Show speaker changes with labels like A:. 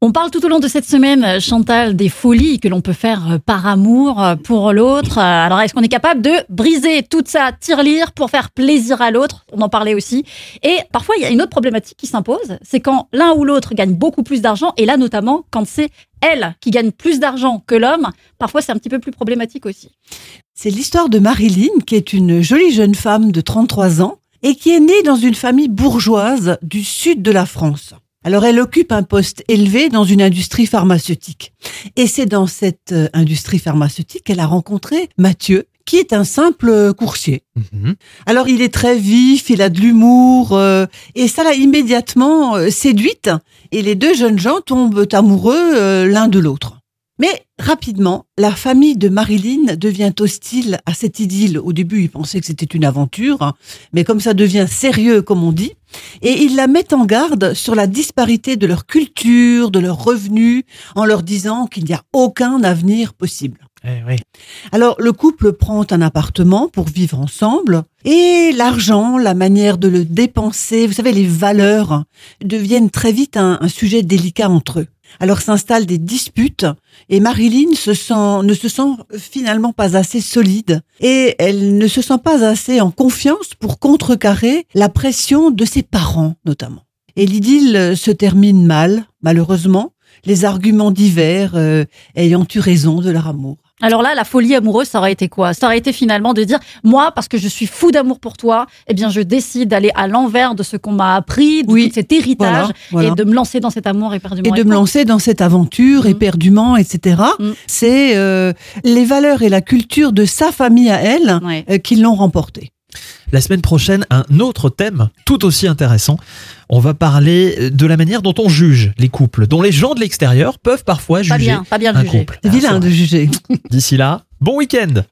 A: On parle tout au long de cette semaine, Chantal, des folies que l'on peut faire euh, par amour euh, pour l'autre. Euh, alors, est-ce qu'on est capable de briser toute sa tirelire pour faire plaisir à l'autre? On en parlait aussi. Et parfois, il y a une autre problématique qui s'impose, c'est quand l'un ou l'autre gagne beaucoup plus d'argent, et là notamment quand c'est elle qui gagne plus d'argent que l'homme, parfois c'est un petit peu plus problématique aussi.
B: C'est l'histoire de Marilyn, qui est une jolie jeune femme de 33 ans et qui est née dans une famille bourgeoise du sud de la France. Alors elle occupe un poste élevé dans une industrie pharmaceutique. Et c'est dans cette euh, industrie pharmaceutique qu'elle a rencontré Mathieu, qui est un simple coursier.
C: Mhm.
B: Alors il est très vif, il a de l'humour, euh, et ça l'a immédiatement euh, séduite. Et les deux jeunes gens tombent amoureux euh, l'un de l'autre. Mais rapidement, la famille de Marilyn devient hostile à cette idylle. Au début, ils pensaient que c'était une aventure, hein, mais comme ça devient sérieux, comme on dit, et ils la mettent en garde sur la disparité de leur culture, de leurs revenus, en leur disant qu'il n'y a aucun avenir possible.
C: Eh oui.
B: Alors le couple prend un appartement pour vivre ensemble et l'argent, la manière de le dépenser, vous savez, les valeurs deviennent très vite un, un sujet délicat entre eux. Alors s'installent des disputes et Marilyn se sent, ne se sent finalement pas assez solide et elle ne se sent pas assez en confiance pour contrecarrer la pression de ses parents notamment. Et l'idylle se termine mal, malheureusement, les arguments divers euh, ayant eu raison de leur amour.
A: Alors là, la folie amoureuse, ça aurait été quoi? Ça aurait été finalement de dire, moi, parce que je suis fou d'amour pour toi, eh bien, je décide d'aller à l'envers de ce qu'on m'a appris, de
B: Oui,
A: tout cet héritage,
B: voilà, voilà.
A: et de me lancer dans cet amour éperdument.
B: et de me lancer dans cette aventure
A: Mm.
B: éperdument, etc.
A: Mm.
B: C'est euh, les valeurs et la culture de sa famille à elle
A: Ouais.
B: euh, qui l'ont remporté.
C: La semaine prochaine, un autre thème tout aussi intéressant. On va parler de la manière dont on juge les couples, dont les gens de l'extérieur peuvent parfois
A: Pas
C: juger
A: bien, pas bien
C: un
A: juger.
C: couple.
B: C'est
C: Ah,
B: vilain
C: c'est
B: de juger.
C: D'ici là, bon week-end